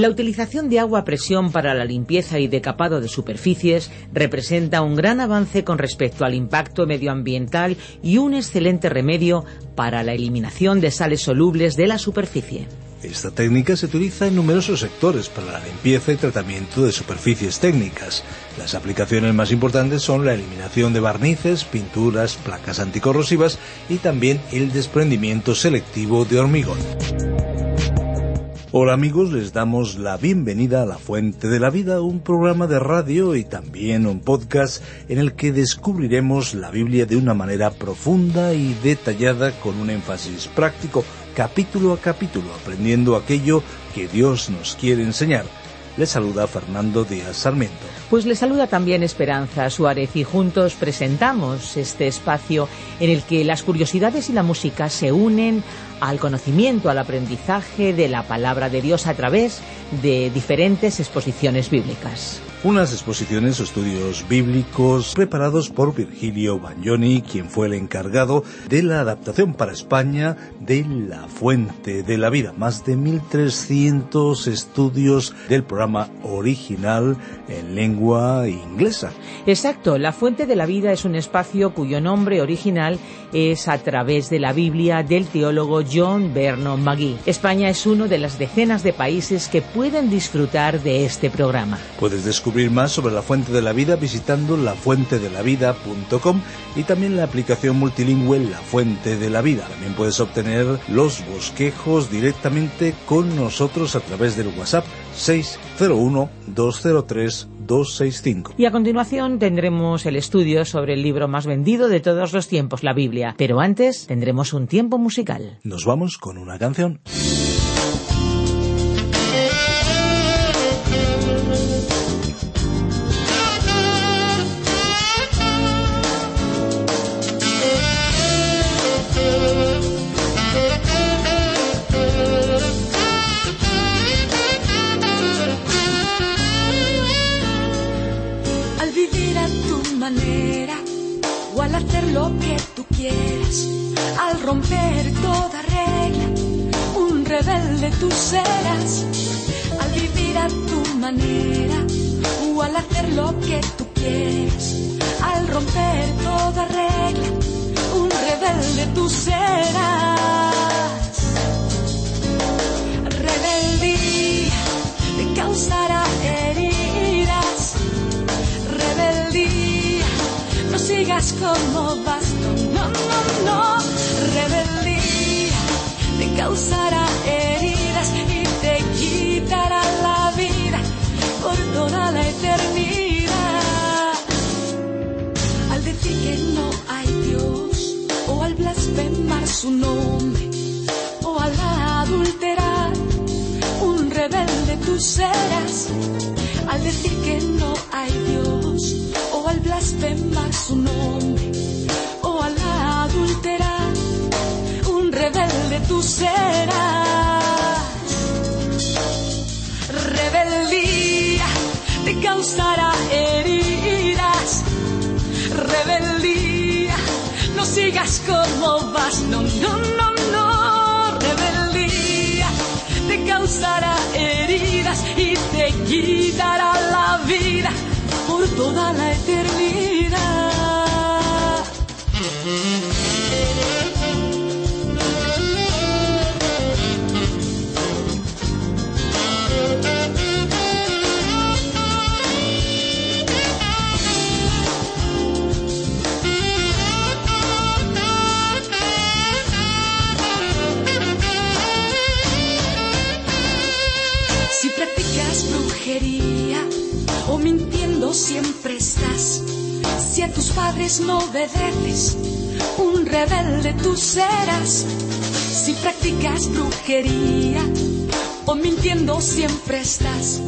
La utilización de agua a presión para la limpieza y decapado de superficies representa un gran avance con respecto al impacto medioambiental y un excelente remedio para la eliminación de sales solubles de la superficie. Esta técnica se utiliza en numerosos sectores para la limpieza y tratamiento de superficies técnicas. Las aplicaciones más importantes son la eliminación de barnices, pinturas, placas anticorrosivas y también el desprendimiento selectivo de hormigón. Hola amigos, les damos la bienvenida a La Fuente de la Vida, un programa de radio y también un podcast en el que descubriremos la Biblia de una manera profunda y detallada con un énfasis práctico, capítulo a capítulo, aprendiendo aquello que Dios nos quiere enseñar. Les saluda Fernando Díaz Sarmiento. Pues le saluda también Esperanza Suárez y juntos presentamos este espacio en el que las curiosidades y la música se unen al conocimiento, al aprendizaje de la palabra de Dios a través de diferentes exposiciones bíblicas. Unas exposiciones o estudios bíblicos preparados por Virgilio Bagnoni, quien fue el encargado de la adaptación para España de La Fuente de la Vida. Más de 1.300 estudios del programa original en lengua inglesa. Exacto, La Fuente de la Vida es un espacio cuyo nombre original es a través de la Biblia del teólogo John Vernon McGee. España es uno de las decenas de países que pueden disfrutar de este programa. Puedes descubrir más sobre la Fuente de la Vida visitando lafuentedelavida.com y también la aplicación multilingüe La Fuente de la Vida. También puedes obtener los bosquejos directamente con nosotros a través del WhatsApp 601 203 265. Y a continuación tendremos el estudio sobre el libro más vendido de todos los tiempos, la Biblia. Pero antes tendremos un tiempo musical. Nos vamos con una canción. Romper toda regla, un rebelde tú serás. Al vivir a tu manera o al hacer lo que tú quieras, al romper toda regla, un rebelde tú serás. Rebeldía te causará heridas. Rebeldía, no sigas como vas, causará heridas y te quitará la vida por toda la eternidad. Al decir que no hay Dios, o al blasfemar su nombre, o al adulterar, un rebelde tú serás. Al decir que no hay Dios, o al blasfemar su nombre, rebelde tú serás. Rebeldía te causará heridas. Rebeldía, no sigas como vas, no, no, no, no. Rebeldía te causará heridas y te quitará la vida por toda la eternidad. Padres no obedeces, un rebelde tú serás. Si practicas brujería o mintiendo siempre estás,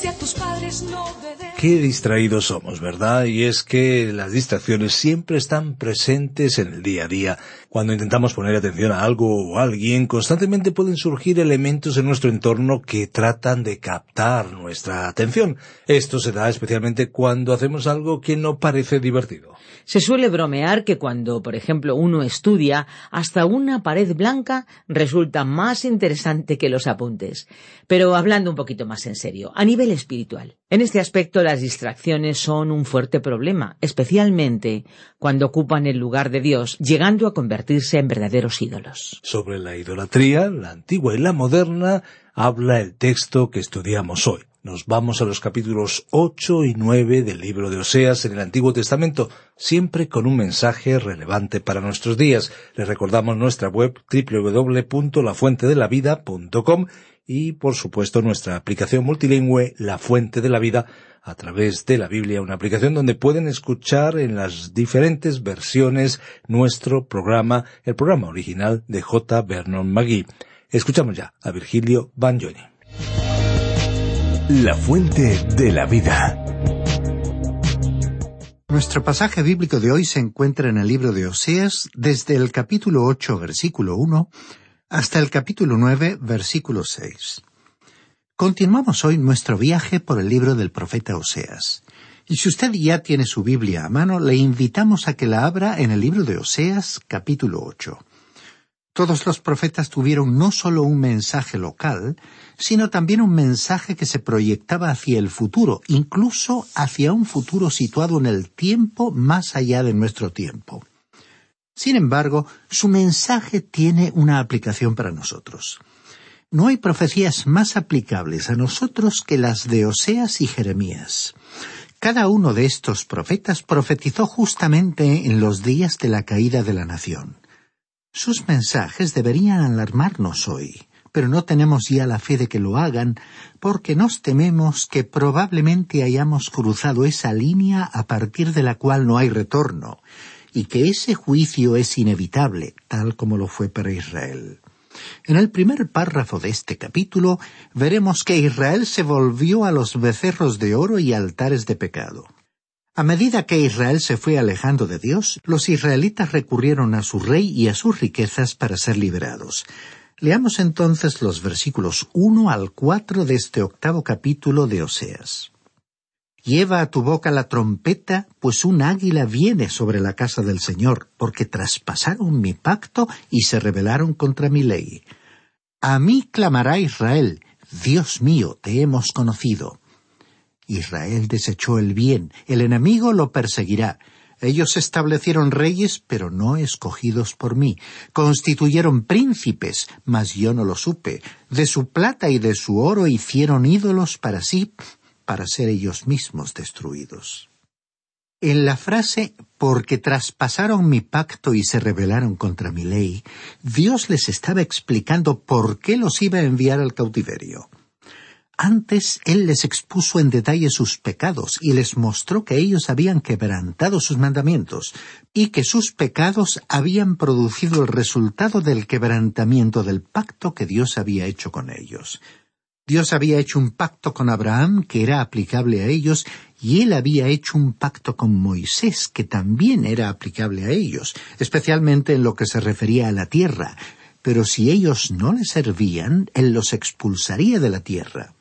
si a tus padres no obedeces. Qué distraídos somos, ¿verdad? Y es que las distracciones siempre están presentes en el día a día. Cuando intentamos poner atención a algo o a alguien, constantemente pueden surgir elementos en nuestro entorno que tratan de captar nuestra atención. Esto se da especialmente cuando hacemos algo que no parece divertido. Se suele bromear que cuando, por ejemplo, uno estudia, hasta una pared blanca resulta más interesante que los apuntes. Pero hablando un poquito más en serio, a nivel espiritual. En este aspecto las distracciones son un fuerte problema, especialmente cuando ocupan el lugar de Dios, llegando a convertirse Sobre la idolatría, la antigua y la moderna, habla el texto que estudiamos hoy. Nos vamos a los capítulos 8 y 9 del libro de Oseas en el Antiguo Testamento, siempre con un mensaje relevante para nuestros días. Les recordamos nuestra web www.lafuentedelavida.com y, por supuesto, nuestra aplicación multilingüe La Fuente de la Vida a través de la Biblia, una aplicación donde pueden escuchar en las diferentes versiones nuestro programa, el programa original de J. Vernon McGee. Escuchamos ya a Virgilio Bagnoni. La fuente de la vida. Nuestro pasaje bíblico de hoy se encuentra en el libro de Oseas desde el capítulo 8, versículo 1, hasta el capítulo 9, versículo 6. Continuamos hoy nuestro viaje por el libro del profeta Oseas. Y si usted ya tiene su Biblia a mano, le invitamos a que la abra en el libro de Oseas, capítulo 8. Todos los profetas tuvieron no solo un mensaje local, sino también un mensaje que se proyectaba hacia el futuro, incluso hacia un futuro situado en el tiempo más allá de nuestro tiempo. Sin embargo, su mensaje tiene una aplicación para nosotros. No hay profecías más aplicables a nosotros que las de Oseas y Jeremías. Cada uno de estos profetas profetizó justamente en los días de la caída de la nación. Sus mensajes deberían alarmarnos hoy, pero no tenemos ya la fe de que lo hagan, porque nos tememos que probablemente hayamos cruzado esa línea a partir de la cual no hay retorno, y que ese juicio es inevitable, tal como lo fue para Israel. En el primer párrafo de este capítulo veremos que Israel se volvió a los becerros de oro y altares de pecado. A medida que Israel se fue alejando de Dios, los israelitas recurrieron a su rey y a sus riquezas para ser liberados. Leamos entonces los versículos uno al cuatro de este octavo capítulo de Oseas. Lleva a tu boca la trompeta, pues un águila viene sobre la casa del Señor, porque traspasaron mi pacto y se rebelaron contra mi ley. A mí clamará Israel, Dios mío, te hemos conocido. Israel desechó el bien, el enemigo lo perseguirá. Ellos establecieron reyes, pero no escogidos por mí. Constituyeron príncipes, mas yo no lo supe. De su plata y de su oro hicieron ídolos para sí, para ser ellos mismos destruidos. En la frase porque traspasaron mi pacto y se rebelaron contra mi ley, Dios les estaba explicando por qué los iba a enviar al cautiverio. Antes Él les expuso en detalle sus pecados y les mostró que ellos habían quebrantado sus mandamientos y que sus pecados habían producido el resultado del quebrantamiento del pacto que Dios había hecho con ellos. Dios había hecho un pacto con Abraham que era aplicable a ellos y él había hecho un pacto con Moisés que también era aplicable a ellos, especialmente en lo que se refería a la tierra. Pero si ellos no le servían, él los expulsaría de la tierra.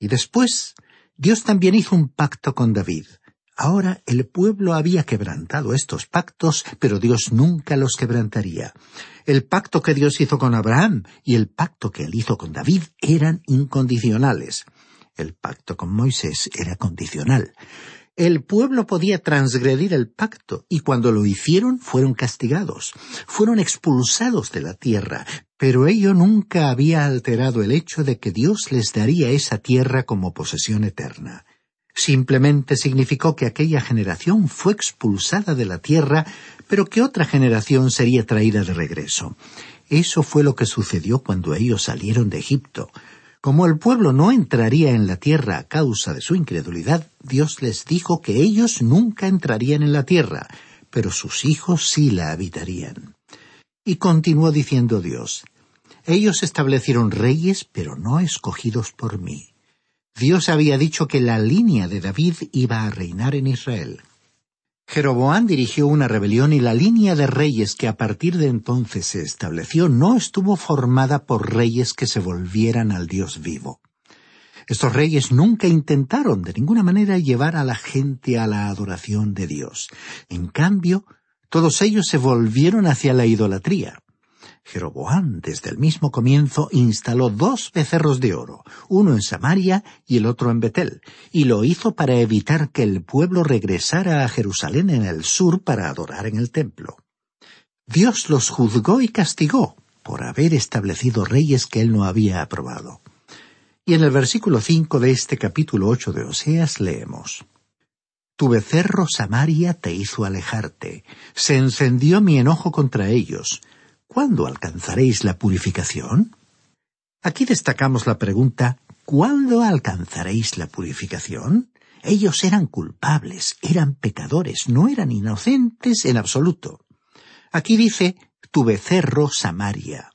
Y después, Dios también hizo un pacto con David. Ahora el pueblo había quebrantado estos pactos, pero Dios nunca los quebrantaría. El pacto que Dios hizo con Abraham y el pacto que él hizo con David eran incondicionales. El pacto con Moisés era condicional. El pueblo podía transgredir el pacto y cuando lo hicieron fueron castigados, fueron expulsados de la tierra, pero ello nunca había alterado el hecho de que Dios les daría esa tierra como posesión eterna. Simplemente significó que aquella generación fue expulsada de la tierra, pero que otra generación sería traída de regreso. Eso fue lo que sucedió cuando ellos salieron de Egipto. Como el pueblo no entraría en la tierra a causa de su incredulidad, Dios les dijo que ellos nunca entrarían en la tierra, pero sus hijos sí la habitarían. Y continuó diciendo Dios, ellos establecieron reyes, pero no escogidos por mí. Dios había dicho que la línea de David iba a reinar en Israel. Jeroboán dirigió una rebelión y la línea de reyes que a partir de entonces se estableció no estuvo formada por reyes que se volvieran al Dios vivo. Estos reyes nunca intentaron de ninguna manera llevar a la gente a la adoración de Dios. En cambio, todos ellos se volvieron hacia la idolatría. Jeroboam desde el mismo comienzo instaló dos becerros de oro, uno en Samaria y el otro en Betel, y lo hizo para evitar que el pueblo regresara a Jerusalén en el sur para adorar en el templo. Dios los juzgó y castigó por haber establecido reyes que él no había aprobado. Y en el versículo cinco de este capítulo ocho de Oseas leemos Tu becerro Samaria te hizo alejarte, se encendió mi enojo contra ellos, ¿Cuándo alcanzaréis la purificación? Aquí destacamos la pregunta ¿Cuándo alcanzaréis la purificación? Ellos eran culpables, eran pecadores, no eran inocentes en absoluto. Aquí dice tu becerro Samaria.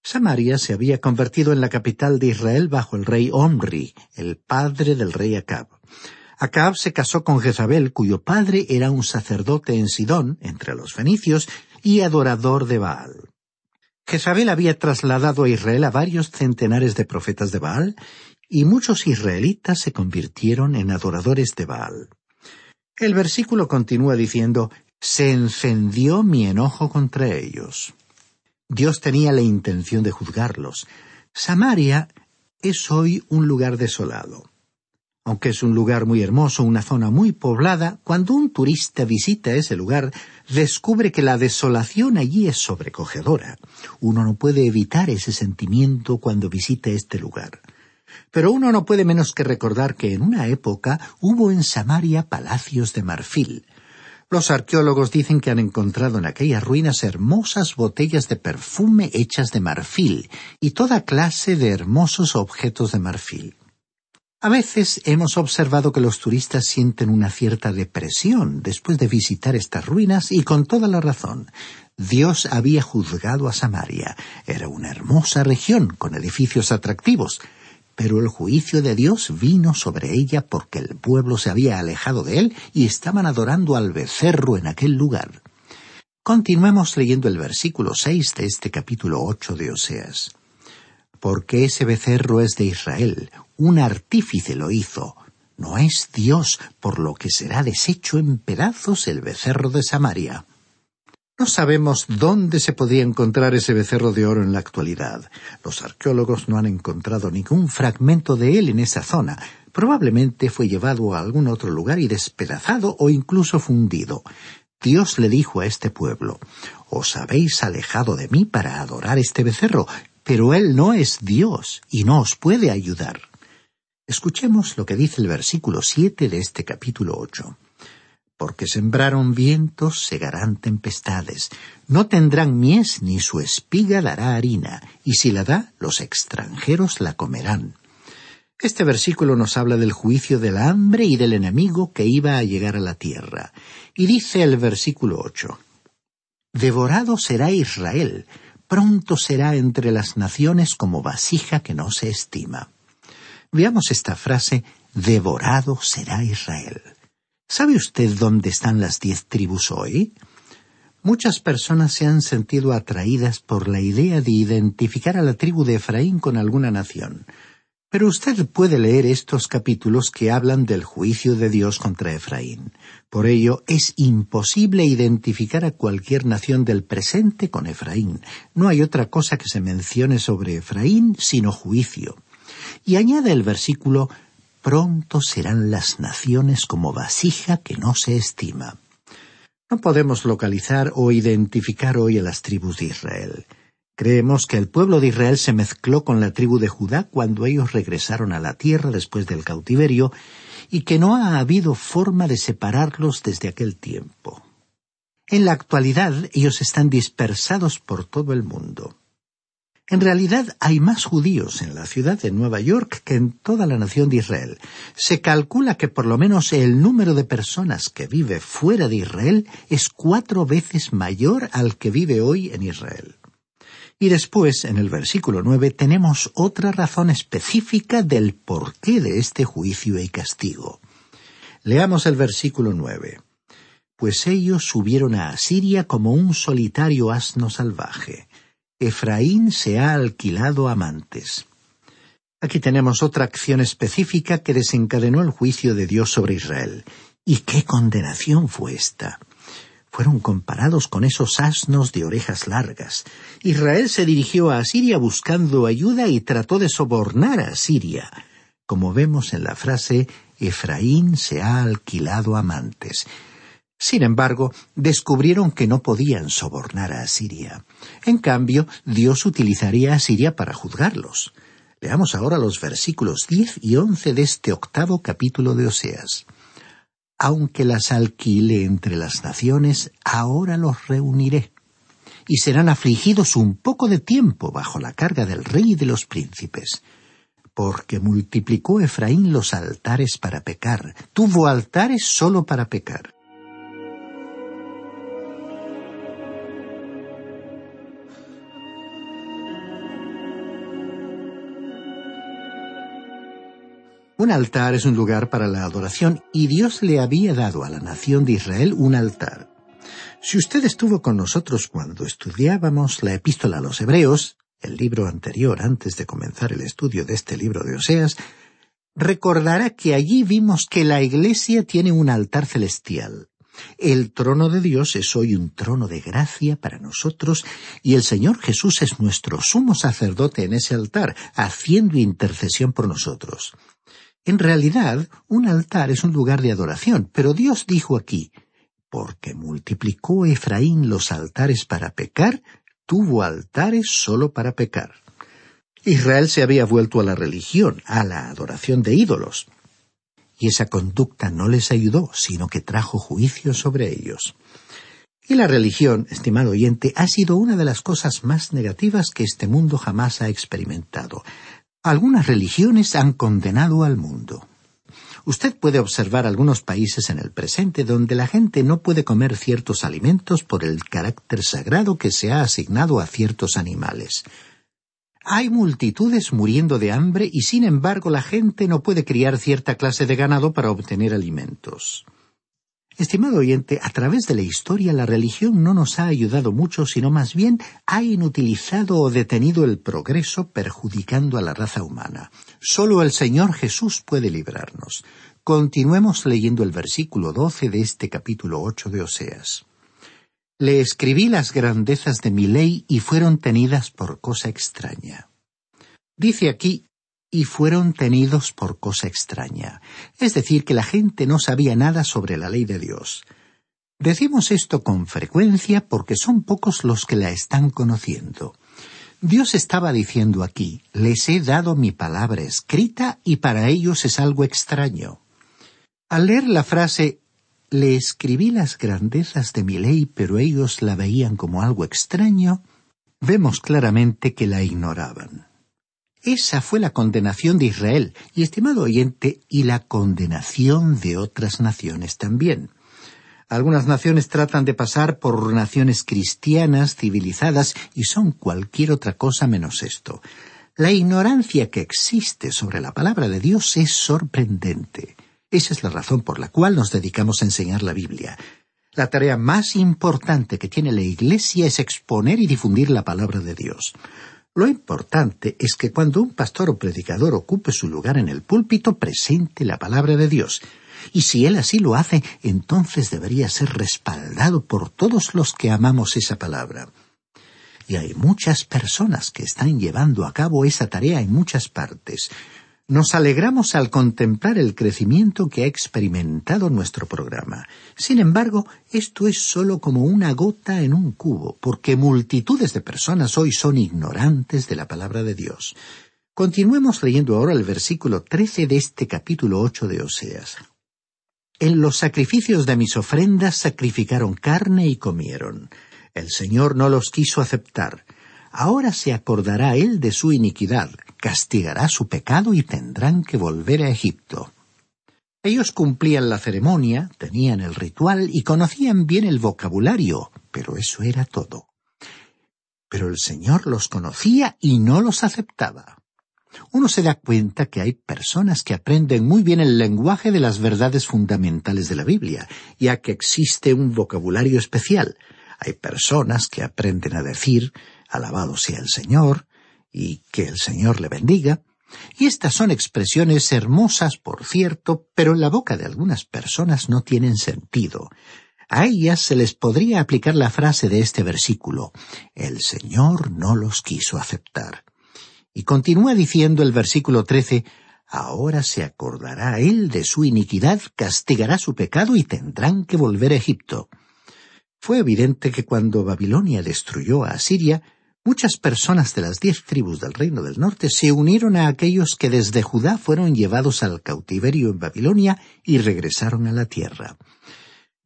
Samaria se había convertido en la capital de Israel bajo el rey Omri, el padre del rey Acab. Acab se casó con Jezabel, cuyo padre era un sacerdote en Sidón, entre los fenicios, y adorador de Baal. Jezabel había trasladado a Israel a varios centenares de profetas de Baal, y muchos israelitas se convirtieron en adoradores de Baal. El versículo continúa diciendo, se encendió mi enojo contra ellos. Dios tenía la intención de juzgarlos. Samaria es hoy un lugar desolado. Aunque es un lugar muy hermoso, una zona muy poblada, cuando un turista visita ese lugar, descubre que la desolación allí es sobrecogedora. Uno no puede evitar ese sentimiento cuando visita este lugar. Pero uno no puede menos que recordar que en una época hubo en Samaria palacios de marfil. Los arqueólogos dicen que han encontrado en aquellas ruinas hermosas botellas de perfume hechas de marfil y toda clase de hermosos objetos de marfil. A veces hemos observado que los turistas sienten una cierta depresión después de visitar estas ruinas y con toda la razón. Dios había juzgado a Samaria. Era una hermosa región con edificios atractivos, pero el juicio de Dios vino sobre ella porque el pueblo se había alejado de él y estaban adorando al becerro en aquel lugar. Continuemos leyendo el versículo seis de este capítulo ocho de Oseas porque ese becerro es de Israel, un artífice lo hizo. No es Dios, por lo que será deshecho en pedazos el becerro de Samaria. No sabemos dónde se podía encontrar ese becerro de oro en la actualidad. Los arqueólogos no han encontrado ningún fragmento de él en esa zona. Probablemente fue llevado a algún otro lugar y despedazado o incluso fundido. Dios le dijo a este pueblo, Os habéis alejado de mí para adorar este becerro, pero Él no es Dios y no os puede ayudar. Escuchemos lo que dice el versículo siete de este capítulo ocho. Porque sembraron vientos, segarán tempestades, no tendrán mies ni su espiga dará harina, y si la da, los extranjeros la comerán. Este versículo nos habla del juicio del hambre y del enemigo que iba a llegar a la tierra. Y dice el versículo ocho, Devorado será Israel, pronto será entre las naciones como vasija que no se estima. Veamos esta frase, devorado será Israel. ¿Sabe usted dónde están las diez tribus hoy? Muchas personas se han sentido atraídas por la idea de identificar a la tribu de Efraín con alguna nación. Pero usted puede leer estos capítulos que hablan del juicio de Dios contra Efraín. Por ello, es imposible identificar a cualquier nación del presente con Efraín. No hay otra cosa que se mencione sobre Efraín sino juicio. Y añade el versículo Pronto serán las naciones como vasija que no se estima. No podemos localizar o identificar hoy a las tribus de Israel. Creemos que el pueblo de Israel se mezcló con la tribu de Judá cuando ellos regresaron a la tierra después del cautiverio y que no ha habido forma de separarlos desde aquel tiempo. En la actualidad ellos están dispersados por todo el mundo. En realidad hay más judíos en la ciudad de Nueva York que en toda la nación de Israel. Se calcula que por lo menos el número de personas que vive fuera de Israel es cuatro veces mayor al que vive hoy en Israel. Y después, en el versículo nueve, tenemos otra razón específica del porqué de este juicio y castigo. Leamos el versículo nueve. Pues ellos subieron a Asiria como un solitario asno salvaje Efraín se ha alquilado amantes. Aquí tenemos otra acción específica que desencadenó el juicio de Dios sobre Israel. ¿Y qué condenación fue esta? Fueron comparados con esos asnos de orejas largas. Israel se dirigió a Asiria buscando ayuda y trató de sobornar a Asiria. Como vemos en la frase, Efraín se ha alquilado amantes. Sin embargo, descubrieron que no podían sobornar a Asiria. En cambio, Dios utilizaría a Asiria para juzgarlos. Leamos ahora los versículos diez y once de este octavo capítulo de Oseas. Aunque las alquile entre las naciones, ahora los reuniré, y serán afligidos un poco de tiempo bajo la carga del rey y de los príncipes porque multiplicó Efraín los altares para pecar, tuvo altares solo para pecar. Un altar es un lugar para la adoración y Dios le había dado a la nación de Israel un altar. Si usted estuvo con nosotros cuando estudiábamos la epístola a los Hebreos, el libro anterior antes de comenzar el estudio de este libro de Oseas, recordará que allí vimos que la Iglesia tiene un altar celestial. El trono de Dios es hoy un trono de gracia para nosotros y el Señor Jesús es nuestro sumo sacerdote en ese altar, haciendo intercesión por nosotros. En realidad, un altar es un lugar de adoración, pero Dios dijo aquí, porque multiplicó Efraín los altares para pecar, tuvo altares solo para pecar. Israel se había vuelto a la religión, a la adoración de ídolos. Y esa conducta no les ayudó, sino que trajo juicio sobre ellos. Y la religión, estimado oyente, ha sido una de las cosas más negativas que este mundo jamás ha experimentado. Algunas religiones han condenado al mundo. Usted puede observar algunos países en el presente donde la gente no puede comer ciertos alimentos por el carácter sagrado que se ha asignado a ciertos animales. Hay multitudes muriendo de hambre y sin embargo la gente no puede criar cierta clase de ganado para obtener alimentos. Estimado oyente, a través de la historia la religión no nos ha ayudado mucho, sino más bien ha inutilizado o detenido el progreso perjudicando a la raza humana. Solo el Señor Jesús puede librarnos. Continuemos leyendo el versículo doce de este capítulo ocho de Oseas. Le escribí las grandezas de mi ley y fueron tenidas por cosa extraña. Dice aquí y fueron tenidos por cosa extraña, es decir, que la gente no sabía nada sobre la ley de Dios. Decimos esto con frecuencia porque son pocos los que la están conociendo. Dios estaba diciendo aquí, les he dado mi palabra escrita y para ellos es algo extraño. Al leer la frase, le escribí las grandezas de mi ley, pero ellos la veían como algo extraño, vemos claramente que la ignoraban. Esa fue la condenación de Israel, y estimado oyente, y la condenación de otras naciones también. Algunas naciones tratan de pasar por naciones cristianas, civilizadas, y son cualquier otra cosa menos esto. La ignorancia que existe sobre la palabra de Dios es sorprendente. Esa es la razón por la cual nos dedicamos a enseñar la Biblia. La tarea más importante que tiene la Iglesia es exponer y difundir la palabra de Dios. Lo importante es que cuando un pastor o predicador ocupe su lugar en el púlpito presente la palabra de Dios. Y si él así lo hace, entonces debería ser respaldado por todos los que amamos esa palabra. Y hay muchas personas que están llevando a cabo esa tarea en muchas partes. Nos alegramos al contemplar el crecimiento que ha experimentado nuestro programa. Sin embargo, esto es sólo como una gota en un cubo, porque multitudes de personas hoy son ignorantes de la palabra de Dios. Continuemos leyendo ahora el versículo trece de este capítulo ocho de Oseas. En los sacrificios de mis ofrendas sacrificaron carne y comieron. El Señor no los quiso aceptar Ahora se acordará él de su iniquidad, castigará su pecado y tendrán que volver a Egipto. Ellos cumplían la ceremonia, tenían el ritual y conocían bien el vocabulario, pero eso era todo. Pero el Señor los conocía y no los aceptaba. Uno se da cuenta que hay personas que aprenden muy bien el lenguaje de las verdades fundamentales de la Biblia, ya que existe un vocabulario especial. Hay personas que aprenden a decir, alabado sea el Señor, y que el Señor le bendiga, y estas son expresiones hermosas, por cierto, pero en la boca de algunas personas no tienen sentido. A ellas se les podría aplicar la frase de este versículo El Señor no los quiso aceptar. Y continúa diciendo el versículo trece Ahora se acordará él de su iniquidad, castigará su pecado y tendrán que volver a Egipto. Fue evidente que cuando Babilonia destruyó a Asiria, Muchas personas de las diez tribus del reino del norte se unieron a aquellos que desde Judá fueron llevados al cautiverio en Babilonia y regresaron a la tierra.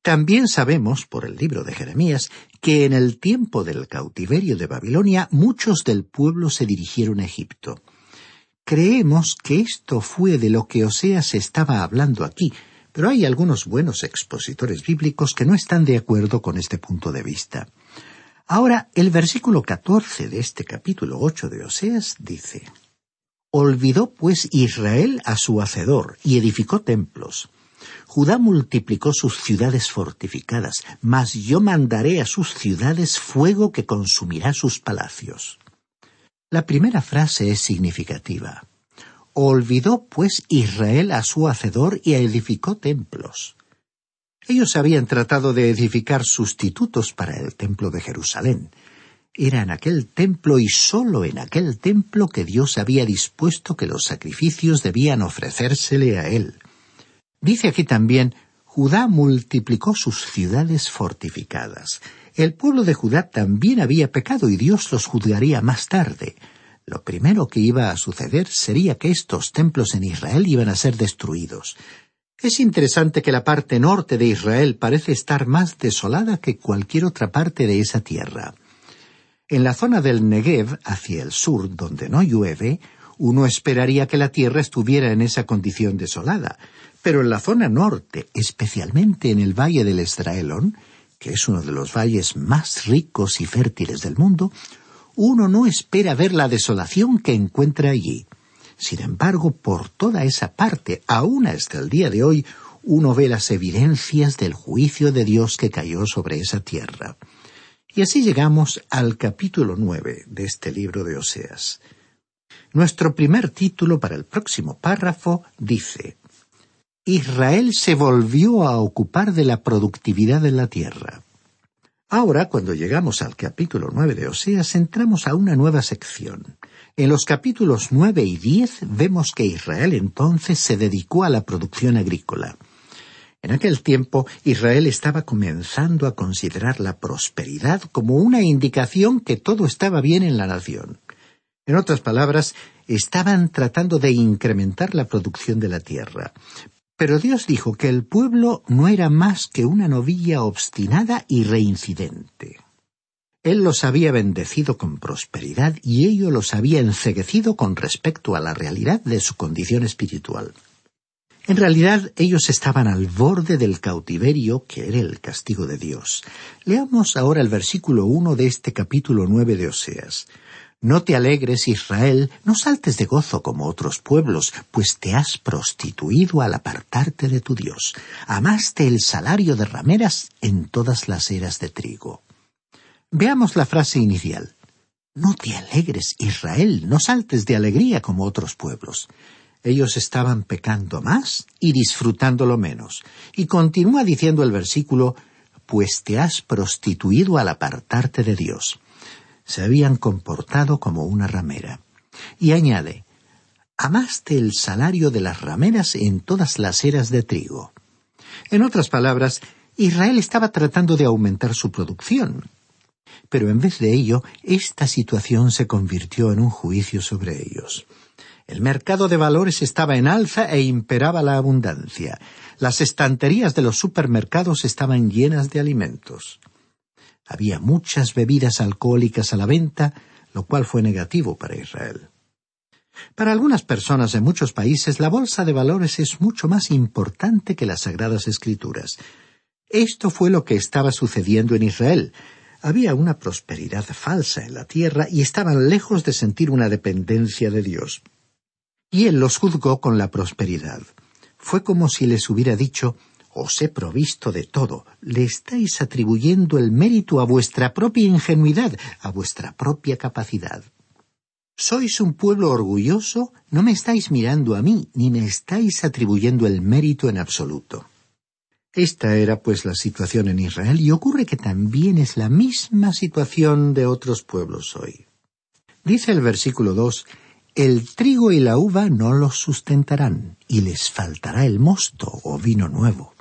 También sabemos, por el libro de Jeremías, que en el tiempo del cautiverio de Babilonia muchos del pueblo se dirigieron a Egipto. Creemos que esto fue de lo que Oseas estaba hablando aquí, pero hay algunos buenos expositores bíblicos que no están de acuerdo con este punto de vista. Ahora, el versículo catorce de este capítulo ocho de Oseas dice Olvidó pues Israel a su hacedor y edificó templos. Judá multiplicó sus ciudades fortificadas, mas yo mandaré a sus ciudades fuego que consumirá sus palacios. La primera frase es significativa. Olvidó pues Israel a su hacedor y edificó templos. Ellos habían tratado de edificar sustitutos para el templo de Jerusalén. Era en aquel templo y sólo en aquel templo que Dios había dispuesto que los sacrificios debían ofrecérsele a él. Dice aquí también, Judá multiplicó sus ciudades fortificadas. El pueblo de Judá también había pecado y Dios los juzgaría más tarde. Lo primero que iba a suceder sería que estos templos en Israel iban a ser destruidos. Es interesante que la parte norte de Israel parece estar más desolada que cualquier otra parte de esa tierra. En la zona del Negev, hacia el sur, donde no llueve, uno esperaría que la tierra estuviera en esa condición desolada, pero en la zona norte, especialmente en el valle del Esdraelón, que es uno de los valles más ricos y fértiles del mundo, uno no espera ver la desolación que encuentra allí. Sin embargo, por toda esa parte, aún hasta el día de hoy, uno ve las evidencias del juicio de Dios que cayó sobre esa tierra. Y así llegamos al capítulo nueve de este libro de Oseas. Nuestro primer título para el próximo párrafo dice Israel se volvió a ocupar de la productividad de la tierra. Ahora, cuando llegamos al capítulo nueve de Oseas, entramos a una nueva sección. En los capítulos nueve y diez vemos que Israel entonces se dedicó a la producción agrícola. En aquel tiempo Israel estaba comenzando a considerar la prosperidad como una indicación que todo estaba bien en la nación. En otras palabras, estaban tratando de incrementar la producción de la tierra. Pero Dios dijo que el pueblo no era más que una novilla obstinada y reincidente. Él los había bendecido con prosperidad y ello los había enceguecido con respecto a la realidad de su condición espiritual. En realidad ellos estaban al borde del cautiverio que era el castigo de Dios. Leamos ahora el versículo uno de este capítulo nueve de Oseas. No te alegres, Israel, no saltes de gozo como otros pueblos, pues te has prostituido al apartarte de tu Dios. Amaste el salario de rameras en todas las eras de trigo. Veamos la frase inicial. No te alegres, Israel, no saltes de alegría como otros pueblos. Ellos estaban pecando más y disfrutándolo menos. Y continúa diciendo el versículo, pues te has prostituido al apartarte de Dios. Se habían comportado como una ramera. Y añade, amaste el salario de las rameras en todas las eras de trigo. En otras palabras, Israel estaba tratando de aumentar su producción, pero en vez de ello, esta situación se convirtió en un juicio sobre ellos. El mercado de valores estaba en alza e imperaba la abundancia. Las estanterías de los supermercados estaban llenas de alimentos. Había muchas bebidas alcohólicas a la venta, lo cual fue negativo para Israel. Para algunas personas en muchos países la bolsa de valores es mucho más importante que las sagradas escrituras. Esto fue lo que estaba sucediendo en Israel. Había una prosperidad falsa en la tierra y estaban lejos de sentir una dependencia de Dios. Y él los juzgó con la prosperidad. Fue como si les hubiera dicho os he provisto de todo. Le estáis atribuyendo el mérito a vuestra propia ingenuidad, a vuestra propia capacidad. Sois un pueblo orgulloso, no me estáis mirando a mí, ni me estáis atribuyendo el mérito en absoluto. Esta era pues la situación en Israel y ocurre que también es la misma situación de otros pueblos hoy. Dice el versículo 2, el trigo y la uva no los sustentarán, y les faltará el mosto o vino nuevo.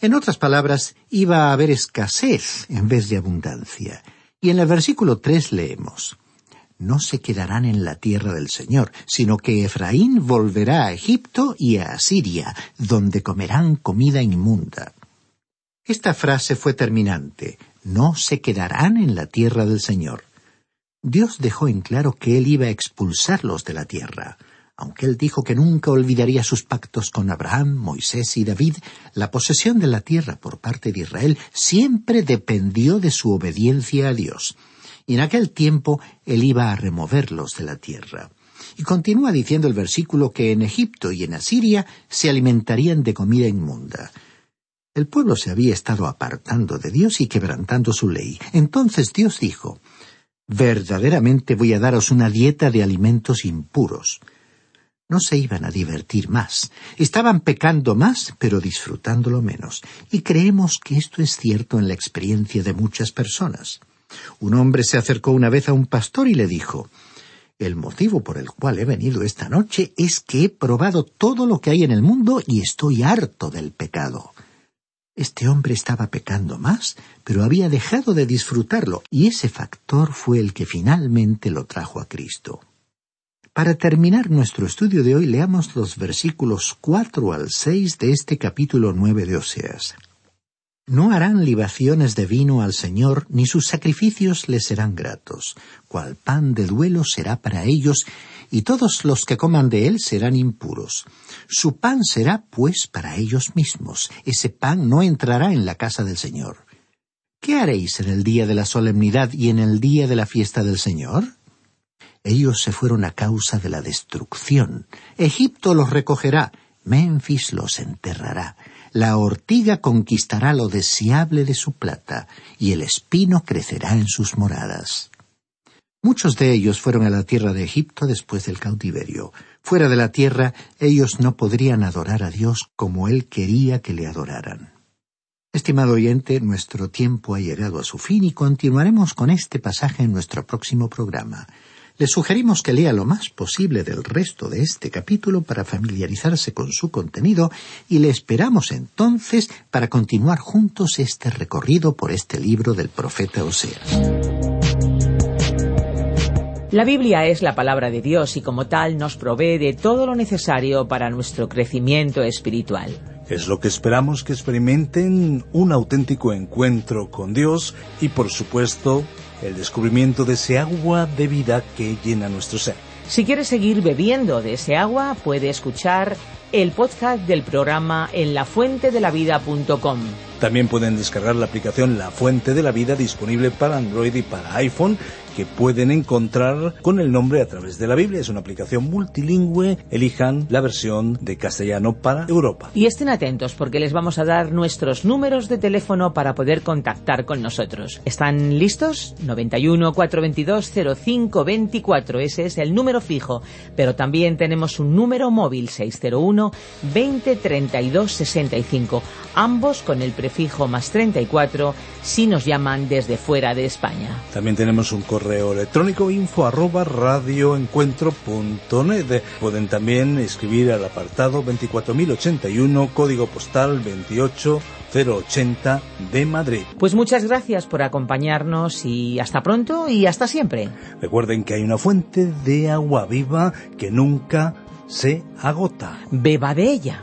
En otras palabras, iba a haber escasez en vez de abundancia. Y en el versículo tres leemos No se quedarán en la tierra del Señor, sino que Efraín volverá a Egipto y a Asiria, donde comerán comida inmunda. Esta frase fue terminante. No se quedarán en la tierra del Señor. Dios dejó en claro que Él iba a expulsarlos de la tierra. Aunque él dijo que nunca olvidaría sus pactos con Abraham, Moisés y David, la posesión de la tierra por parte de Israel siempre dependió de su obediencia a Dios. Y en aquel tiempo él iba a removerlos de la tierra. Y continúa diciendo el versículo que en Egipto y en Asiria se alimentarían de comida inmunda. El pueblo se había estado apartando de Dios y quebrantando su ley. Entonces Dios dijo, Verdaderamente voy a daros una dieta de alimentos impuros no se iban a divertir más. Estaban pecando más, pero disfrutándolo menos. Y creemos que esto es cierto en la experiencia de muchas personas. Un hombre se acercó una vez a un pastor y le dijo El motivo por el cual he venido esta noche es que he probado todo lo que hay en el mundo y estoy harto del pecado. Este hombre estaba pecando más, pero había dejado de disfrutarlo, y ese factor fue el que finalmente lo trajo a Cristo. Para terminar nuestro estudio de hoy, leamos los versículos cuatro al seis de este capítulo nueve de Oseas. No harán libaciones de vino al Señor, ni sus sacrificios les serán gratos, cual pan de duelo será para ellos, y todos los que coman de él serán impuros. Su pan será, pues, para ellos mismos, ese pan no entrará en la casa del Señor. ¿Qué haréis en el día de la solemnidad y en el día de la fiesta del Señor? Ellos se fueron a causa de la destrucción. Egipto los recogerá, Memphis los enterrará. La ortiga conquistará lo deseable de su plata, y el espino crecerá en sus moradas. Muchos de ellos fueron a la tierra de Egipto después del cautiverio. Fuera de la tierra, ellos no podrían adorar a Dios como Él quería que le adoraran. Estimado oyente, nuestro tiempo ha llegado a su fin y continuaremos con este pasaje en nuestro próximo programa. Le sugerimos que lea lo más posible del resto de este capítulo para familiarizarse con su contenido y le esperamos entonces para continuar juntos este recorrido por este libro del profeta Oseas. La Biblia es la palabra de Dios y como tal nos provee de todo lo necesario para nuestro crecimiento espiritual. Es lo que esperamos que experimenten un auténtico encuentro con Dios y por supuesto el descubrimiento de ese agua de vida que llena nuestro ser. Si quieres seguir bebiendo de ese agua, puede escuchar el podcast del programa en lafuentedelavida.com. También pueden descargar la aplicación La Fuente de la Vida disponible para Android y para iPhone que pueden encontrar con el nombre a través de la Biblia. Es una aplicación multilingüe. Elijan la versión de castellano para Europa. Y estén atentos porque les vamos a dar nuestros números de teléfono para poder contactar con nosotros. ¿Están listos? 91 422 0524. Ese es el número fijo. Pero también tenemos un número móvil 601 20 32 65. Ambos con el prefijo más 34 si nos llaman desde fuera de España. También tenemos un correo electrónico info arroba radioencuentro.net. Pueden también escribir al apartado 24081, código postal 28080 de Madrid. Pues muchas gracias por acompañarnos y hasta pronto y hasta siempre. Recuerden que hay una fuente de agua viva que nunca se agota. Beba de ella.